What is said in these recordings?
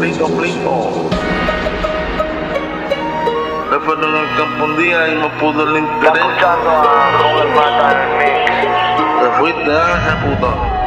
Plico, plico. Me fueron al campo un día y no pudo el interés. escuchando a Robert Mata en mix. Te fuiste, ah, puta.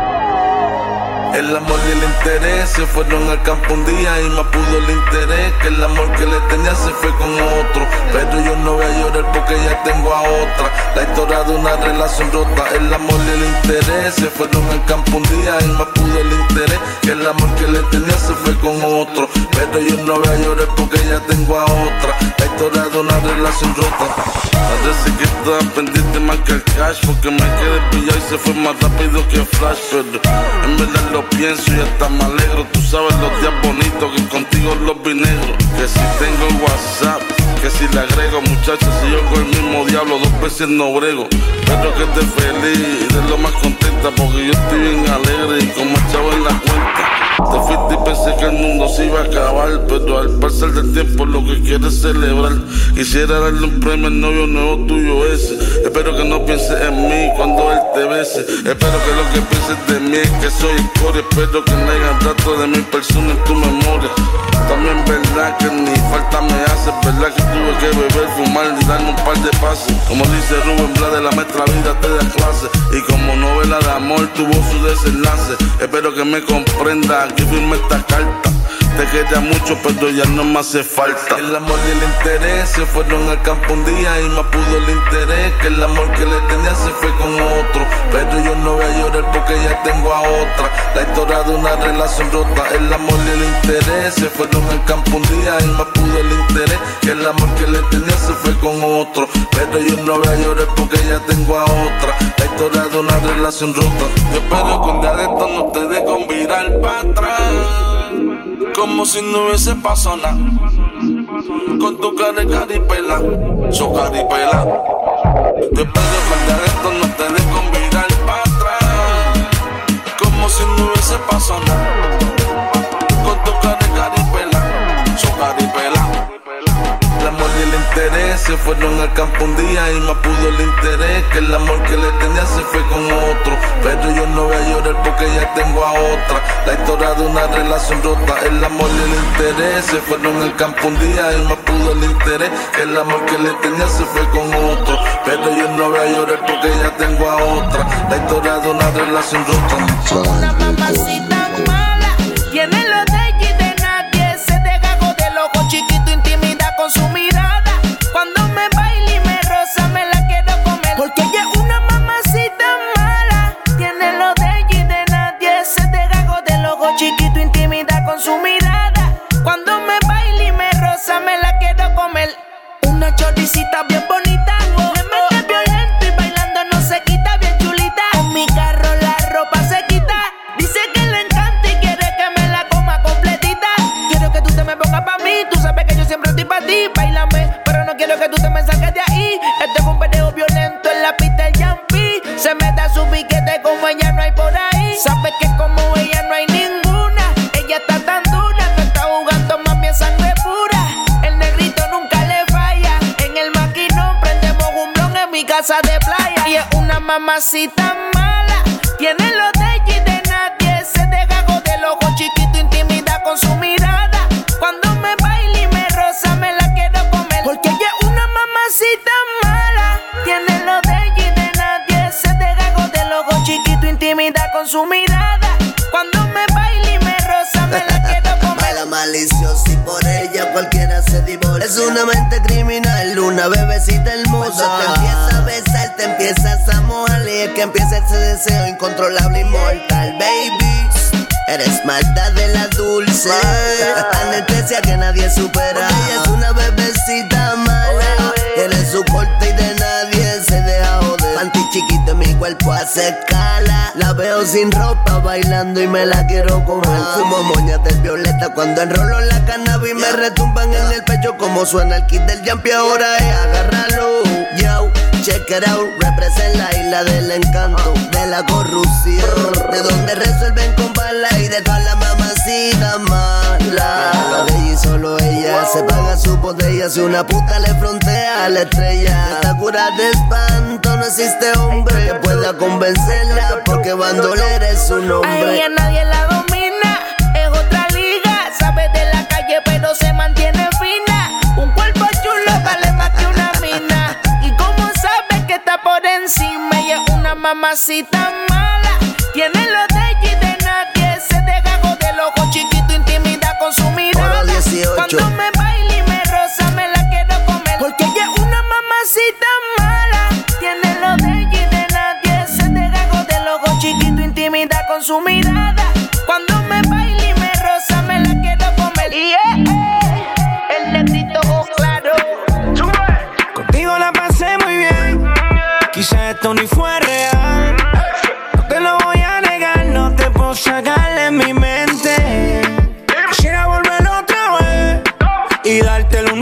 El amor y el interés se fueron al campo un día y más pudo el interés. Que el amor que le tenía se fue con otro. Pero yo no voy a llorar porque ya tengo a otra. La historia de una relación rota. El amor y el interés se fueron al campo un día y más pudo el interés. Que el amor que le tenía se fue con otro. Pero yo no voy a llorar porque ya tengo a otra. La historia de una relación rota. Parece que estaba pendiente más que el cash Porque me quedé pillado y se fue más rápido que Flash Pero en verdad lo pienso y hasta me alegro. Tú sabes los días bonitos que contigo los vi negros Que si tengo WhatsApp, que si le agrego Muchachos, si yo con el mismo diablo dos veces no brego. Pero que esté feliz de lo más contenta Porque yo estoy bien alegre y como chavo en la cuenta te fuiste y pensé que el mundo se iba a acabar, pero al pasar del tiempo lo que quieres celebrar. Quisiera darle un premio al novio nuevo tuyo ese. Espero que no pienses en mí cuando él te bese. Espero que lo que pienses de mí es que soy escoria. Espero que no haya datos de mi persona en tu memoria. También verdad que ni falta me hace, verdad que tuve que beber, fumar y darme un par de pases. Como dice Rubén Blas de la maestra vida te da clase. Y como novela de amor tuvo su desenlace. Espero que me comprenda aquí firme esta carta. Te queda mucho, pero ya no me hace falta. El amor y el interés se fueron al campo un día y más pudo el interés. Que el amor que le tenía se fue con otro. Pero yo no voy a llorar porque ya tengo a otra. La historia de una relación rota. El amor y el interés se fueron al campo un día y más pudo el interés. Que el amor que le tenía se fue con otro. Pero yo no voy a llorar porque ya tengo a otra. La historia de una relación rota. Yo espero que un día de esto no te con virar para atrás como si no hubiese pasado nada. Con tu cara de caripela, su caripela. Te pido que esto no te dé con virar para atrás, como si no hubiese pasado nada. Interés se fueron al campo un día y más pudo el interés. Que el amor que le tenía se fue con otro. Pero yo no voy a llorar porque ya tengo a otra. La historia de una relación rota. El amor y el interés se fueron al campo un día y más pudo el interés. Que el amor que le tenía se fue con otro. Pero yo no voy a llorar porque ya tengo a otra. La historia de una relación rota. Una mamacita mala, tiene lo de y de nadie. Se deja de loco chiquito, intimida con su mirada. Escala. La veo sin ropa bailando y me la quiero comer. Fumo moñas del violeta cuando enrolo la cannabis me retumban en el pecho como suena el kit del jump y ahora es agárralo. Yo, check it out. Represent la isla del encanto, de la corrupción. De donde resuelven con bala y de todas las mamacitas malas. De ella y solo ella se paga su botella. Si una puta le frontea a la estrella. Esta cura de espanto no existe hombre que pueda convencerla. Porque bandolera es su nombre. A ella nadie la domina, es otra liga. Sabe de la calle, pero se mantiene fina. encima. Ella es una mamacita mala. Tiene los detalles de nadie. Se deja del ojo chiquito, intimida con su mirada. Cuando me baila y me rosa, me la quiero comer. Porque ella es una mamacita mala. Tiene lo los detalles de nadie. Se deja del ojo chiquito, intimida con su mirada. esto ni fue real. No te lo voy a negar, no te puedo sacar de mi mente. Quisiera volver otra vez y dártelo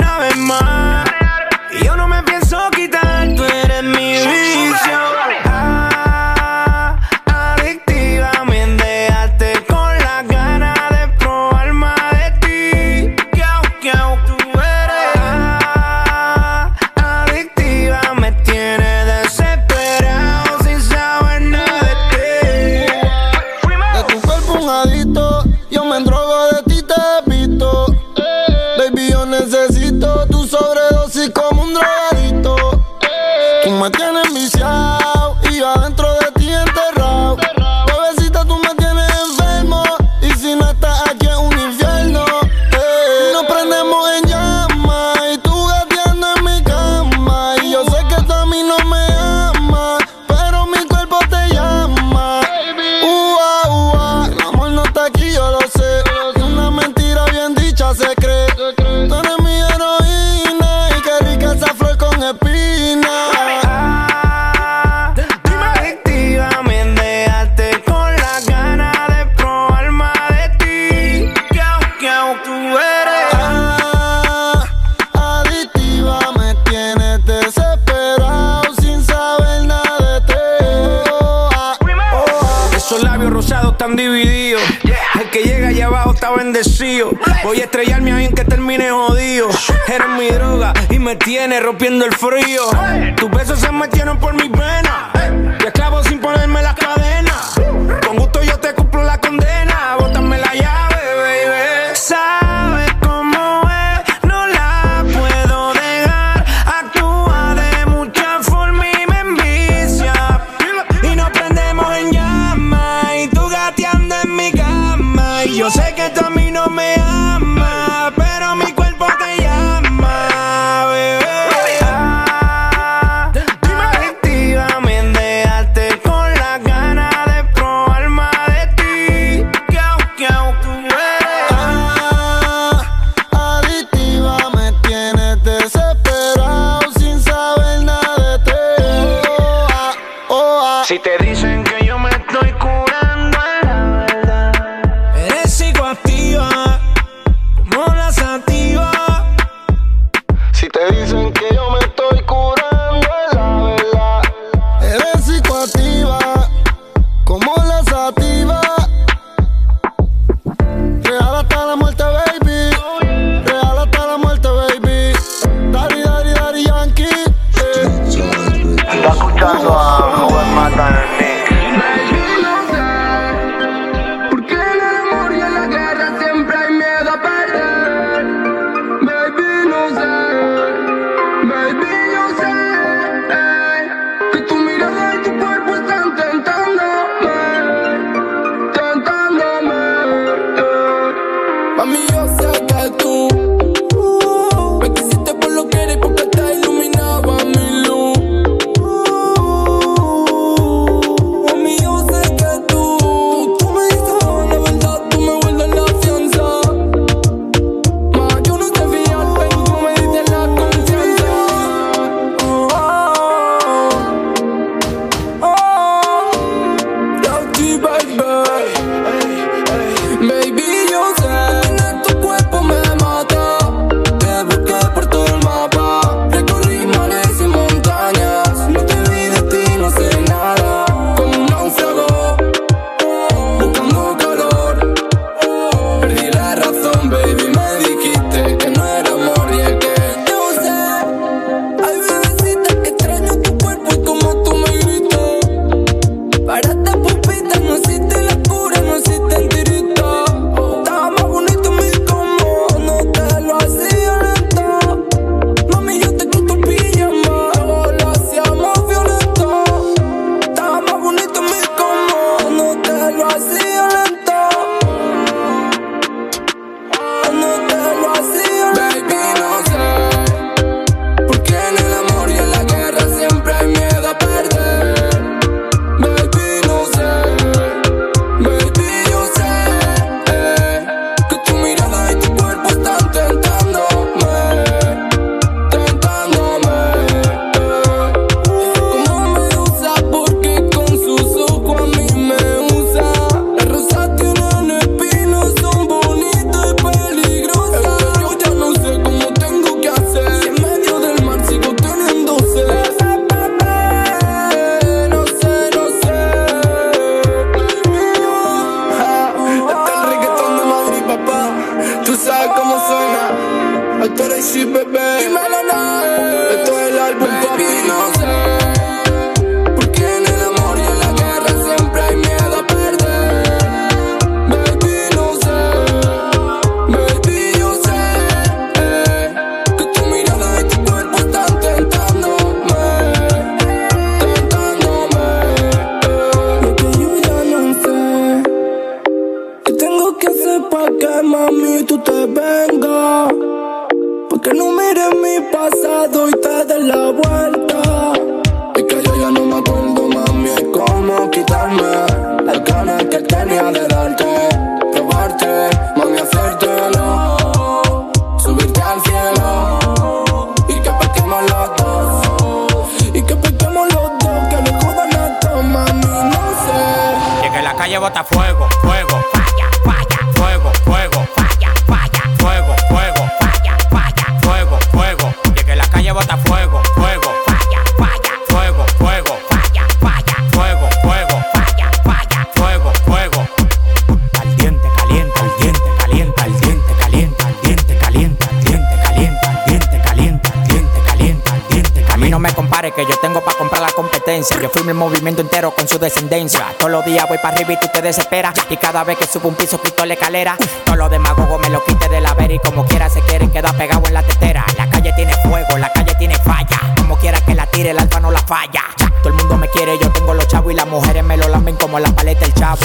Yo firmo el movimiento entero con su descendencia. Todos los días voy para arriba y tú te desesperas. Y cada vez que subo un piso quito la escalera. Todos los demagogos me lo quite de la vera y como quiera se quieren quedar pegados en la tetera. La calle tiene fuego, la calle tiene falla. Como quiera que la tire, el alfa no la falla. Todo el mundo me quiere, yo tengo los chavos y las mujeres me lo lamen como la paleta del chavo.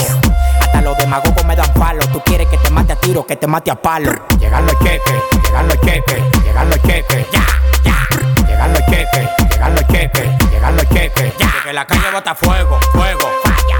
Hasta los demagogos me dan palo. Tú quieres que te mate a tiro, que te mate a palo. Llegan los cheques, llegan los cheques, llegan los cheques. Ya, ya. Llegan los cheques, llegan los cheques, la calle bota fuego, fuego.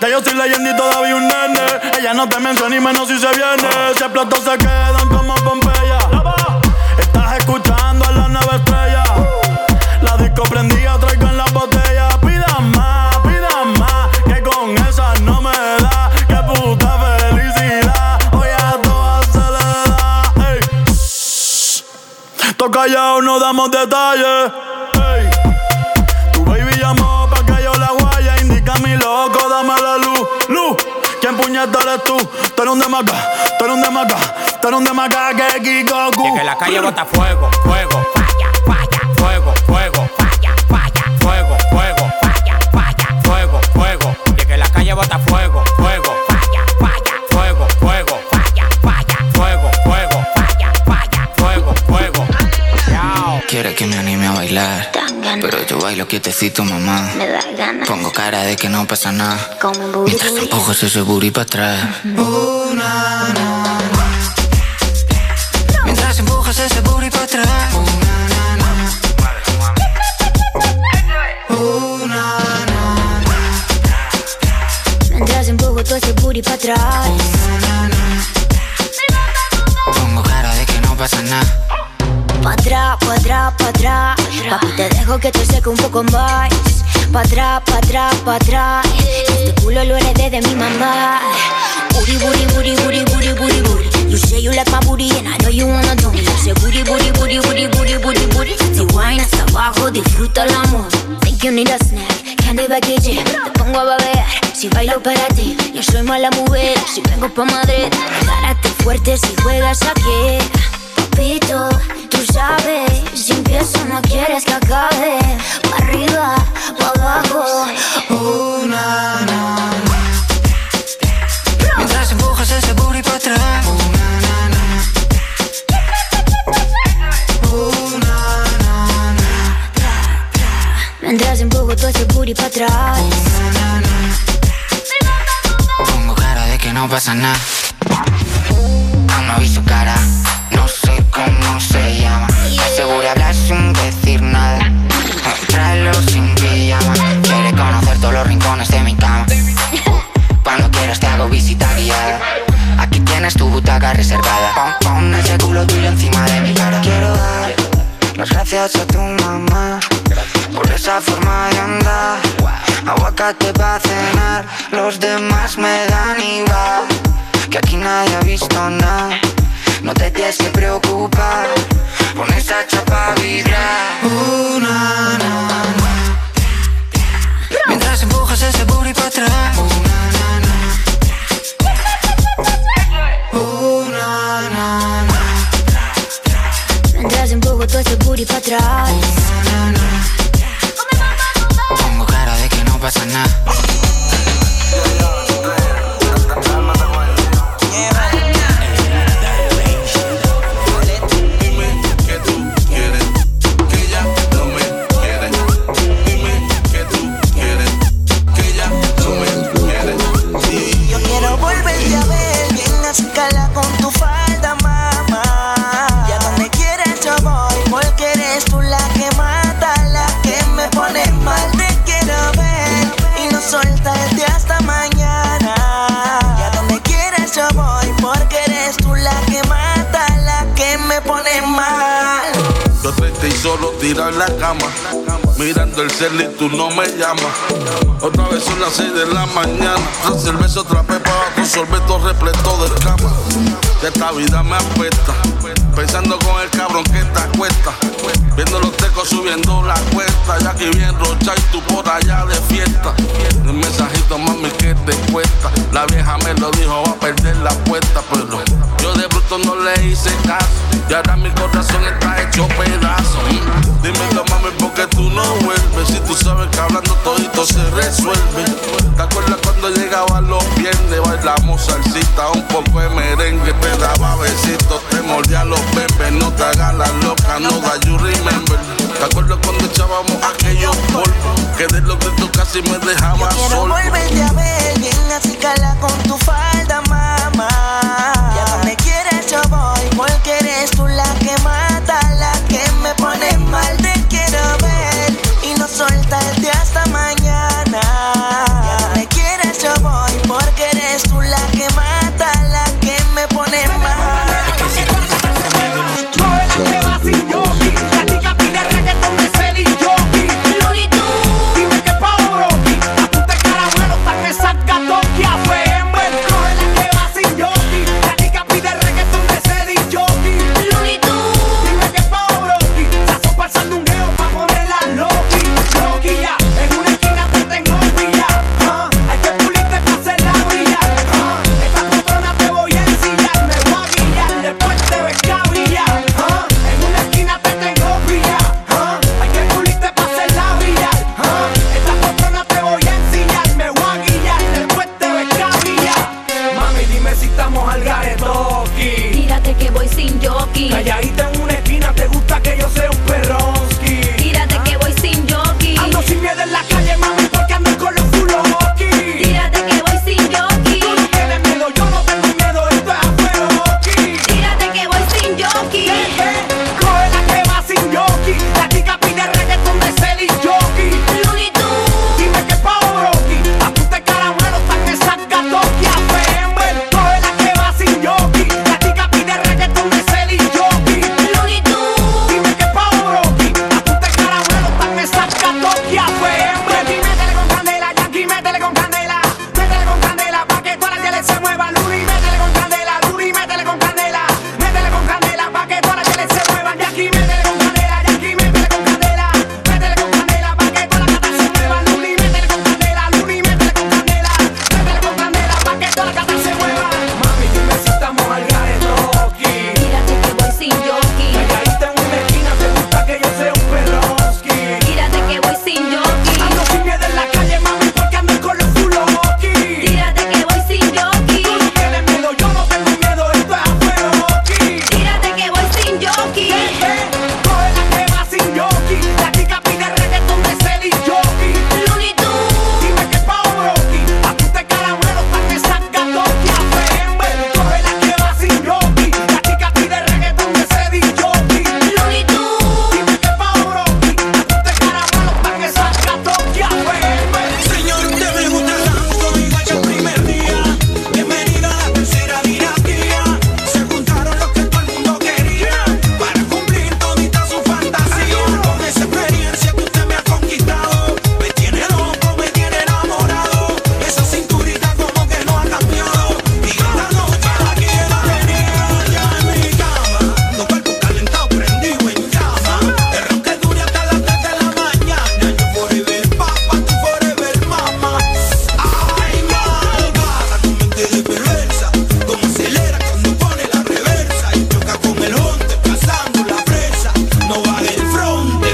Ya yo soy leyenda y todavía un nene. Ella no te menciona ni menos si se viene. Si explotó se quedan como Pompeya. Estás escuchando a la nueva estrella. La disco prendida, traigo en la botella. Pida más, pida más. Que con esa no me da. Que puta felicidad. Hoy a todas se le da. Toca callado, no damos detalles. Ey. Tu baby llamó pa' que yo la guaya. Indica mi loco, ¿quién puñeta eres tú? Tú eres un demaca, tú eres un demaca, tú eres un demaca que Kikoku. Y que la calle bota fuego, fuego, falla, falla, fuego, fuego, falla, falla, fuego, fuego, falla, falla, fuego, fuego. Y que la calle bota fuego, fuego, falla, falla, fuego, fuego, falla, falla, fuego, fuego, falla, falla, fuego, fuego. Quiere que me anime a bailar, Pero yo bailo quietecito, mamá. me da ganas. Pongo cara de que no pasa nada. Mientras empujo ese booty para atrás. Uh, na, na. Que te seque un poco más. Pa' atrás, pa' atrás, pa' atrás. Este culo lo heredé de mi mamá. Booty, booty, booty, booty, booty, booty, booty. You say you like my booty and I know you wanna do me. Say booty, booty, booty, booty, booty, booty, booty. Te wine hasta abajo, disfruta el amor. Think you need a snack, candy package. Te pongo a babear, si bailo para ti. Yo soy mala mujer, si vengo pa' Madrid. Agárrate fuerte si juegas aquí. Papito, tú sabes, si empiezo no quieres que acabe. Pa' arriba, pa' abajo. Uh, na, na, na. Mientras empujas ese booty para atrás. Uh, na, na, na. Uh, na, na, na. Mientras empujo todo ese booty pa' atrás. Na, na, na. Pongo cara de que no pasa nada. Reservada. Pon, ese culo tuyo encima de mi cara. Quiero dar las gracias a tu mamá por esa forma de andar. aguacate para cenar. Los demás me dan igual, que aquí nadie ha visto nada. No te tienes que preocupar, con esa chapa vibrar. Uh, na, na. Mientras empujas ese booty para atrás. Uh, na, na, na. Na, na, na. Mientras empujo todo ese booty para atrás. Pongo cara de que no pasa nada. Solo tirado en la cama. Mirando el cel y tú no me llamas. Otra vez son las 6 de la mañana. Otra cerveza, otra pepa, otro sorbeto repleto de cama. De esta vida me apesta. Pensando con el cabrón que te acuesta. Viendo subiendo la cuesta. Ya que bien rocha y tú por allá de fiesta. El mensajito, mami, que te cuesta. La vieja me lo dijo, va a perder la apuesta. Pero yo de bruto no le hice caso. Y ahora mi corazón está hecho pedazo. Mm. Dímelo, mami, porque tú no vuelves. Si tú sabes que hablando todito se resuelve. ¿Te acuerdas cuando llegaba los viernes? Bailamos salsita, un poco de merengue. Te daba besitos, te mordía los bebés. No te hagas la loca, no da you remember. ¿Te acuerdas cuando echábamos aquellos polvos? Que de los gritos casi me dejaba Quiero solo. volverte a ver bien así cala con tu falda, mamá. Y a donde quieras yo voy, porque eres tú la que mata,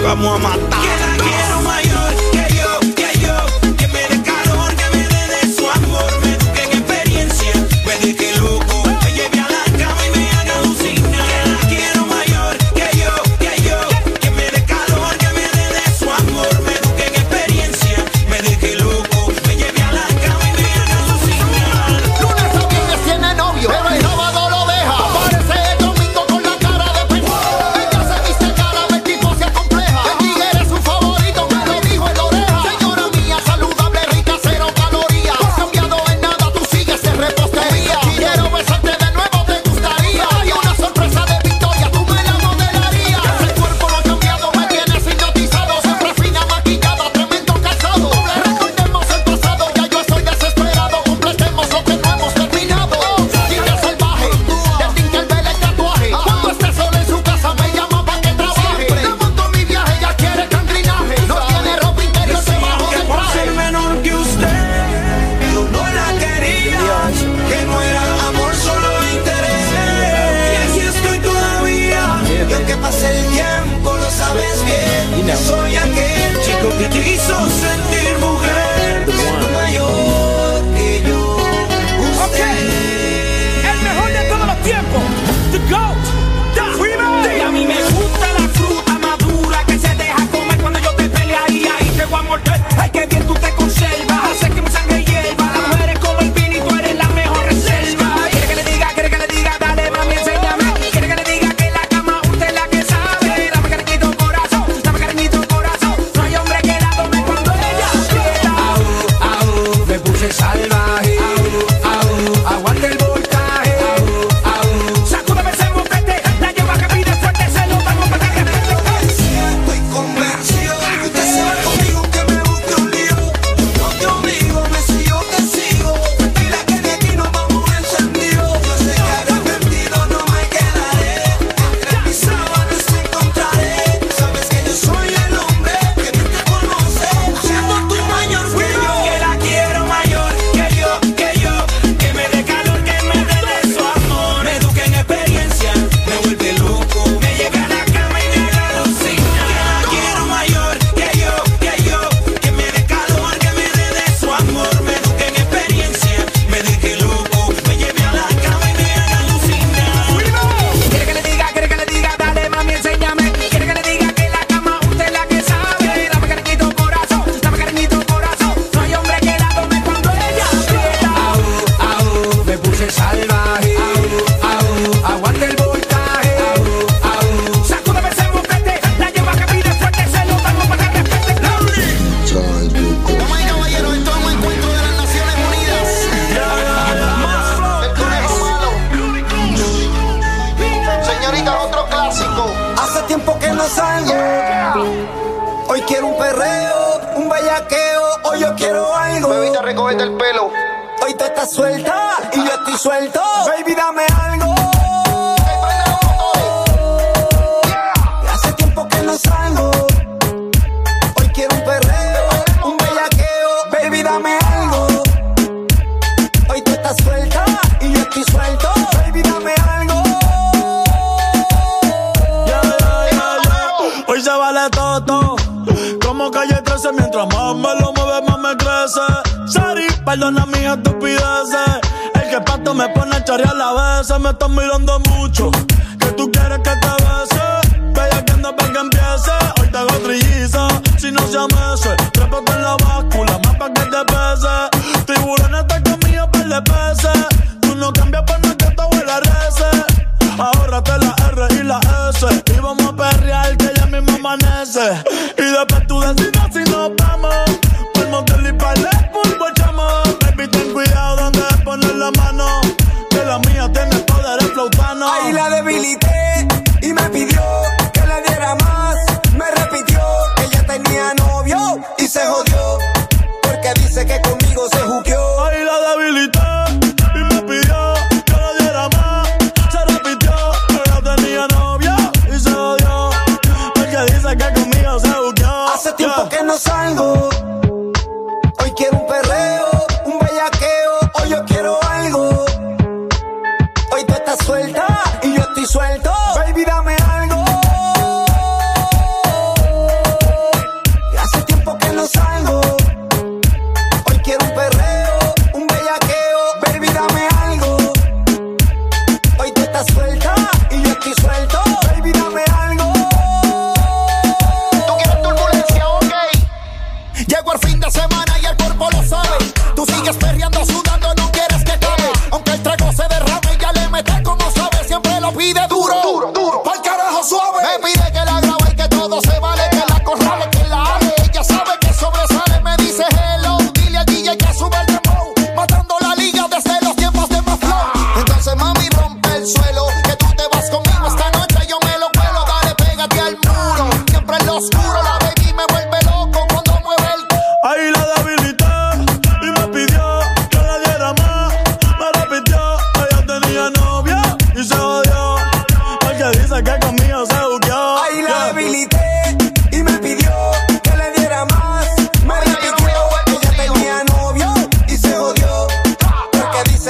vamos a matar. no salgo. Hoy quiero un perreo, un bellaqueo, hoy yo quiero algo. Bebita, recogete el pelo. Hoy tú estás suelta y yo estoy suelto. Baby, dame algo. Mientras más me lo mueve, más me crece. Sari, perdona mis estupideces. El que pato me pone a chorear la vez. Me estás mirando mucho. Que tú quieres que te bese. Bella que anda para que empiece. Hoy te hago trilliza. Si no se amese, trépate en la báscula. Más pa' que te pese. Tiburones te comía par de peces. Tú no cambias por nada que tu abuela rece. Ahórrate la R y la S. Y vamos a perrear que ya mismo amanece. Tiempo que no salgo.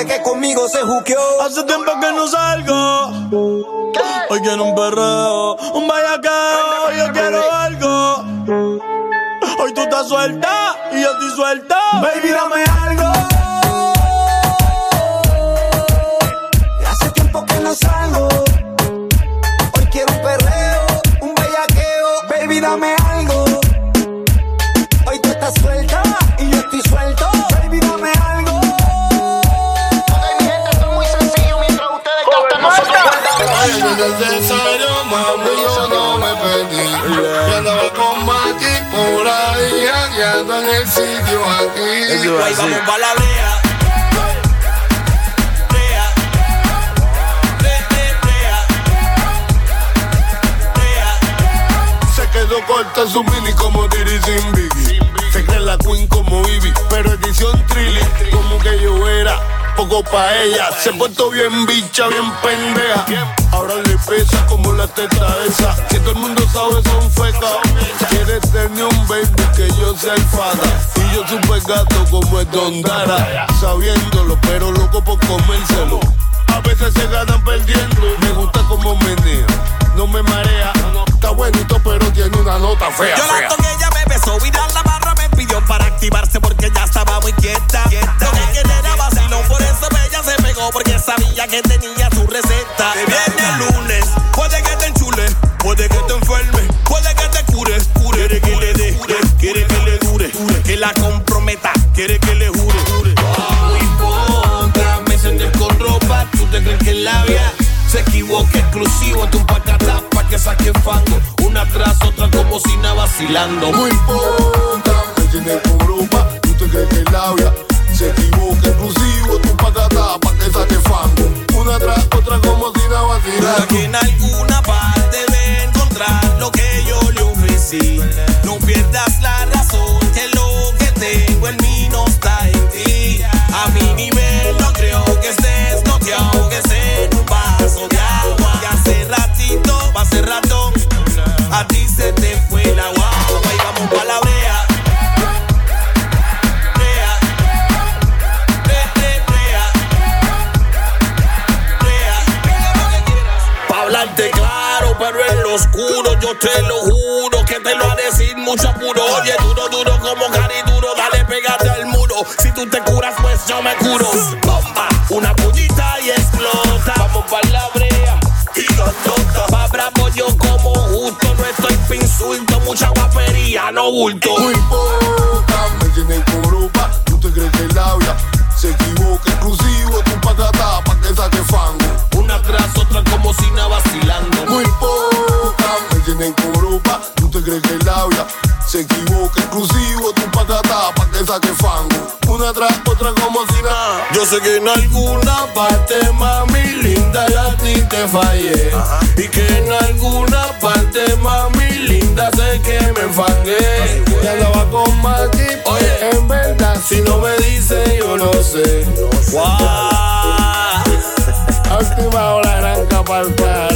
Que conmigo se juqueó. Hace tiempo que no salgo. Hoy quiero un perreo, un bellaqueo, yo quiero algo. Hoy tú estás suelta y yo estoy suelta. Baby, dame algo. Hace tiempo que no salgo. Jangueando en el sitio aquí. Ahí vamos pa' la. Brea. Se quedó corta su mini como Diddy sin Biggie. Se cree la queen como Ivy, pero edición trilly. Como que yo era poco pa' ella. Se portó bien bicha, bien pendeja. Ahora le pesa como la teta esa. Si todo el mundo sabe son fecas. Quiere tener un baby que yo sea el fada. Y yo super gato como el Don Dara. Sabiéndolo, pero loco por comérselo. A veces se ganan perdiendo. Me gusta como menea, no me marea. Está bonito, pero tiene una nota fea. Yo la toqué, ella me besó, virar la barra me pidió para activarse porque ya estaba muy quieta. Lo que quería era por eso ella se pegó porque sabía que tenía su receta. De viernes a lunes, puede que te enchule, puede que te enferme, puede que te cure, cure. Quiere que le dé, quiere que le dure, que la comprometa, quiere que le jure. Muy contra, me senté con ropa, tú te crees que es labia. Se equivoca exclusivo, tu pacata pa' que saque fango. Una tras otra como si nada vacilando. Muy poca, me tiene con ropa, tú te crees que es labia. Se equivoca Una tras otra como nada vacilando. Que en alguna parte debe encontrar lo que yo le ofrecí. te lo juro que te lo haré sin mucho apuro. Oye, duro, duro como cari duro, dale, pégate al muro. Si tú te curas, pues yo me curo. Bomba, una puñita y explota. Vamos para la brea y los tontos. Va bravo yo como justo, no estoy pinsulto. Mucha guapería, no bulto. Muy poca, me llené corupa, tú te crees que el labia. Se equivoca, inclusive tu patata pa' que saque fango. Una tras otra como si nada sé que en alguna parte, mami linda, yo a ti te fallé. Y que en alguna parte, mami linda, sé que me enfangué. Ya andaba con Mati, Oye, en verdad. si no me dice, yo no sé. Guau. Activado la arranca pa'l carajo. Es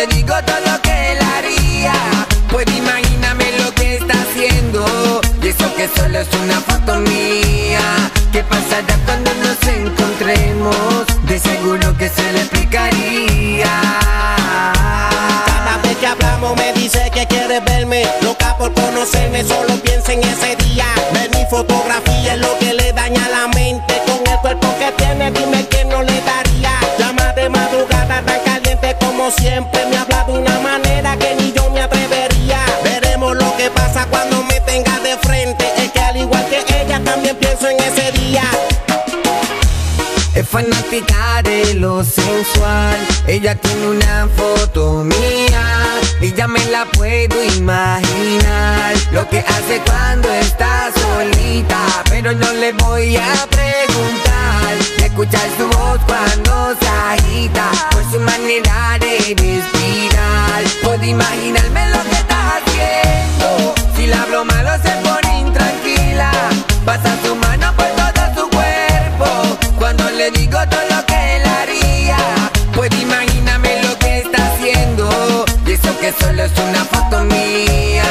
le digo todo lo que él haría, pues imagíname lo que está haciendo. Y eso que solo es una foto mía. ¿Qué pasará cuando nos encontremos? De seguro que se le explicaría. Cada vez que hablamos me dice que quiere verme Loca por conocerme, solo piensa en ese día Ver mi fotografía es lo que le daña la mente Con el cuerpo que tiene, dime que siempre Me habla de una manera que ni yo me atrevería Veremos lo que pasa cuando me tenga de frente Es que al igual que ella también pienso en ese día Es fanática de lo sensual. Ella tiene una foto mía y ya me la puedo imaginar. Lo que hace cuando está solita, pero no le voy a preguntar. Escuchar su voz cuando se agita, por su manera de respirar. Puedo imaginarme lo que está haciendo. Si le hablo malo se pone intranquila. Pasa su mano por todo su cuerpo. Cuando le digo todo lo que él haría, pues imagíname lo que está haciendo. Y eso que solo es una foto mía.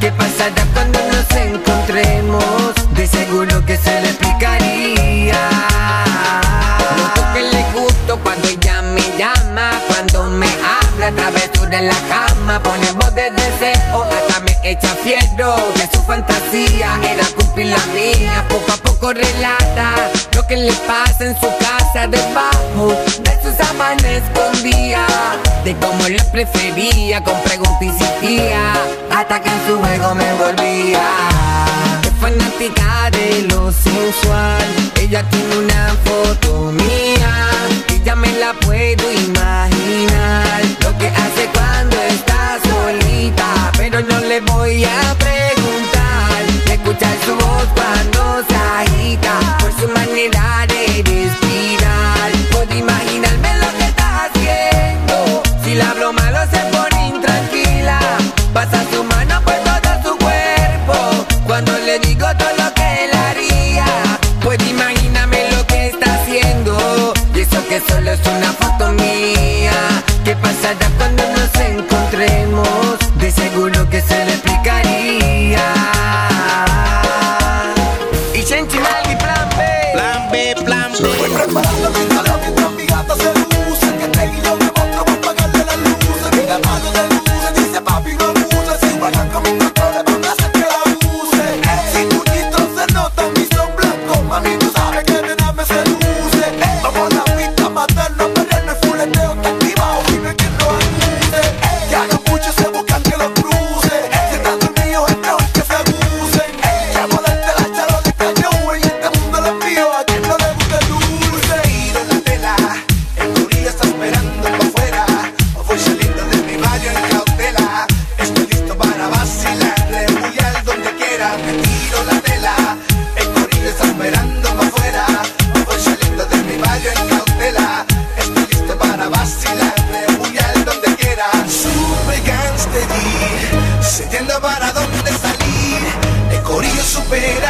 ¿Qué pasará cuando nos encontremos? De seguro que se le explicaría. De la cama, pone voz de deseo, hasta me echa fierro de su fantasía, era cumplir la mía, poco a poco relata lo que le pasa en su casa debajo de sus sábanas escondía, de cómo la prefería, con preguntas y hasta que en su juego me volvía. Fanática de lo sensual. Ella tiene una foto mía y me la puedo imaginar. Le voy a preguntar. Escuchar su voz cuando se agita, por su manera de respirar. Puedo imaginarme lo que está haciendo. Si le hablo malo se pone intranquila. Pasa su mano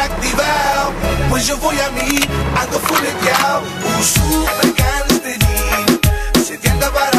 activado. Pues yo voy a mí, ando fuleteado. Un super Se te anda para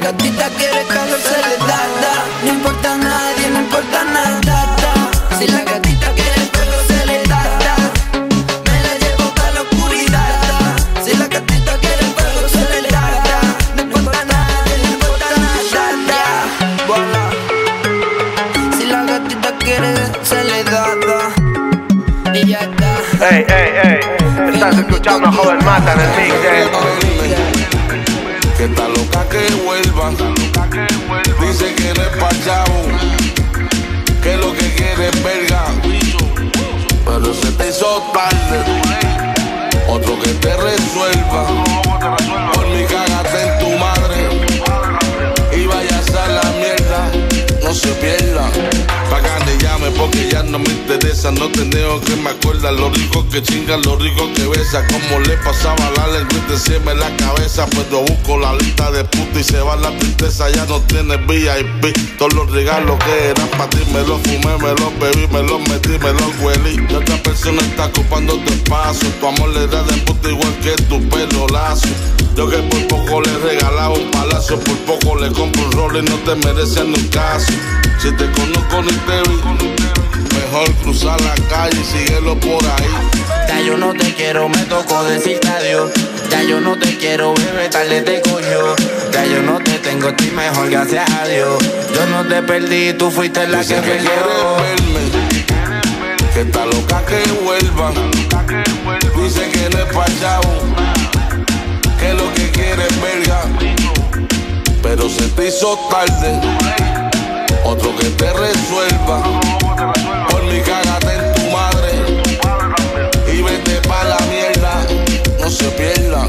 gatita quiere calor se le da, No importa nadie, no importa nada. Si la gatita quiere fuego se le da, Me la llevo pa' la oscuridad. Si la gatita quiere fuego se le da, No importa nadie, no importa nada. Voilà. Si la gatita quiere se le da, Y ya está. Ey, ey, ey. Estás escuchando a Joven Mata en el mix, eh. Dice que no es pa'. Que lo que quiere es verga. Pero se te hizo tarde. Otro que te resuelva. Porque ya no me interesa. No tengo que me acuerda lo rico que chinga, lo rico que besa. Como le pasaba la lengüita encima en la cabeza. Pero busco la lista de puta y se va la tristeza. Ya no tiene VIP. Todos los regalos que eran para ti me los fumé, me los bebí, me los metí, me los huelí. Y otra persona está ocupando tu espacio. Tu amor le da de puta igual que tu pelo lazo. Yo que por poco le regalaba un palacio, por poco le compro un rol y no te merecen un caso. Si te conozco ni te vi, mejor cruzar la calle y síguelo por ahí. Ya yo no te quiero, me tocó decirte adiós. Ya yo no te quiero, bebé, tarde te cogió. Ya yo no te tengo, estoy mejor, gracias a Dios. Yo no te perdí, tú fuiste la Dice que que perdió. verme, que está loca que vuelva. Dice que no es pa' que lo que quiere es verga. Pero se te hizo tarde, otro que te resuelva. Por mi cagate en tu madre y vete pa' la mierda, no se pierda.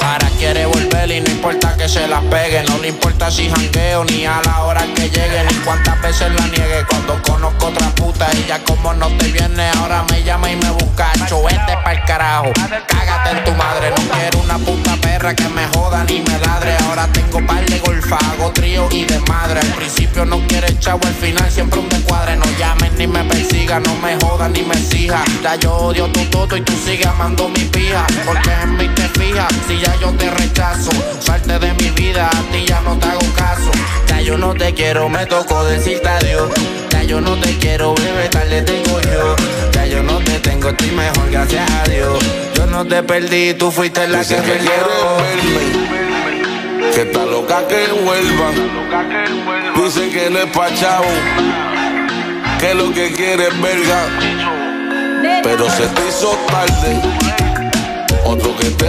Ahora quiere volver y importa que se las pegue. No le importa si jangueo ni a la hora que llegue. Ni cuántas veces la niegue. Cuando conozco otra puta, ella como no te viene. Ahora me llama y me busca. Vete pa'l carajo. Cágate en tu madre. No quiero una puta perra que me joda ni me ladre. Ahora tengo par de golfa, trío y de madre. Al principio no quiere chavo, al final siempre un descuadre. No llamen ni me persiga, no me jodan ni me exija. Ya yo odio tu toto y tú sigues amando mi pija. Porque en mí te fijas, si ya yo te rechazo. Salte de mi vida, a ti ya no te hago caso. Ya yo no te quiero, me tocó decirte adiós. Ya yo no te quiero, bebé, tarde tengo yo. Ya yo no te tengo, estoy mejor, gracias a Dios. Yo no te perdí, tú fuiste la Dice que perdió. quiere verme, que está loca que vuelva. Dice que no es pa' chavo, que lo que quiere es verga. Pero se te hizo tarde, otro que te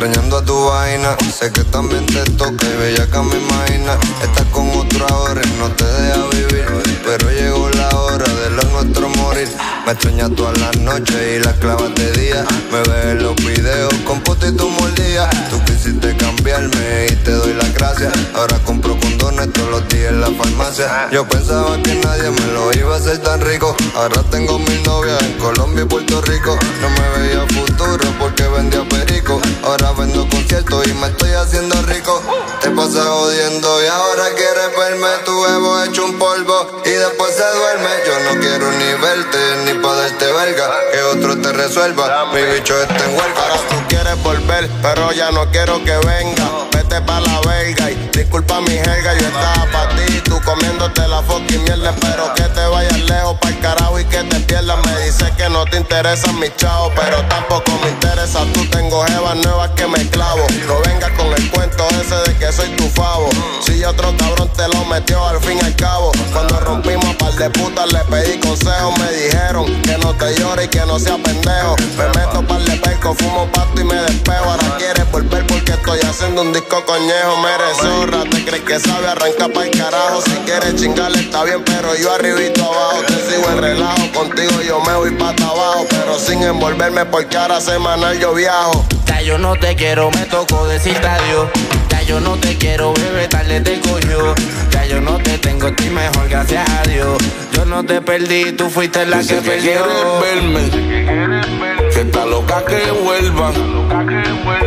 extrañando a tu vaina. Sé que también te toca y que me imagina. Estás con otro ahora y no te deja vivir. Pero llegó la hora de lo nuestro morir. Me extrañas todas las noches y las clavas de día. Me ves en los videos con puta y tu mordida. Tú quisiste cambiarme y te doy las gracias. Ahora compro condones todos los días en la farmacia. Yo pensaba que nadie me lo iba a hacer tan rico. Ahora tengo mil novias en Colombia y Puerto Rico. No me veía futuro porque vendía perico. Ahora vendo conciertos y me estoy haciendo rico. Te pasas jodiendo y ahora quieres verme. Tu huevo hecho un polvo y después se duerme. Yo no quiero ni verte ni poderte verga. Que otro te resuelva. Mi bicho está en huelga. Ahora tú quieres volver, pero ya no quiero que venga. Y disculpa mi jerga, yo estaba pa' ti. Tú comiéndote la fucking mierda, pero que te vayas lejos pa'l carajo y que te pierdas. Me dices que no te interesan mis chavos, pero tampoco me interesa. Tú tengo jevas nuevas que me clavo. No vengas con el cuento ese de que soy tu favo. Si otro cabrón te lo metió al fin y al cabo. Cuando rompimos a par de putas le pedí consejos. Me dijeron que no te llore y que no sea pendejo. Me meto par de perco, fumo pasto y me despego. Ahora quieres volver porque estoy haciendo un disco coñejo. Me zorra, te crees que sabe arrancar pa'l carajo. Si quieres chingarle está bien, pero yo arribito abajo. Te sigo el relajo, contigo yo me voy pa' abajo. Pero sin envolverme porque ahora semanal yo viajo. Ya yo no te quiero, me tocó decirte adiós. Ya yo no te quiero, bebé, tarde te cogió. Ya yo no te tengo, estoy mejor, gracias a Dios. Yo no te perdí, tú fuiste la Dice que que perdió. quiere verme, que está loca que vuelva.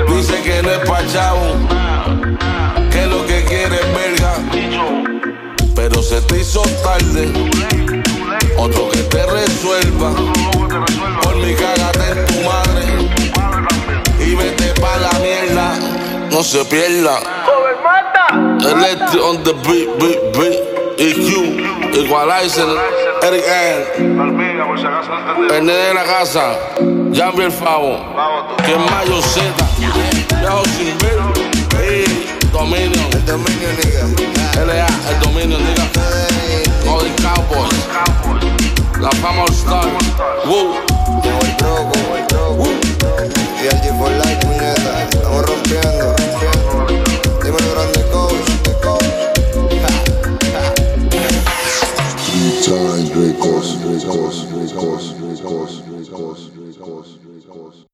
Dice que no es pa' chavo, Pero se te hizo tarde. Otro que te resuelva. Por mi cágate en tu madre. Y vete pa' la mierda. No se pierda. Electric on the beat, beat, beat. EQ, Equalizer, Eric N. El nene de la casa, Jambi el Favo. Que es Mayo Z. Viejo sin ver. Y Dominion. El Dominion, nigga. LA, el Dominion, nigga. Golden Cowboys. La fama All Star. Woo. Llegó el el troco. Y el G for Life, puñeta. Estamos rompiendo. Dímelo, grande coach, de coach. Three times, Dracos, Dracos, Dracos, Dracos, Dracos, Dracos, Dracos.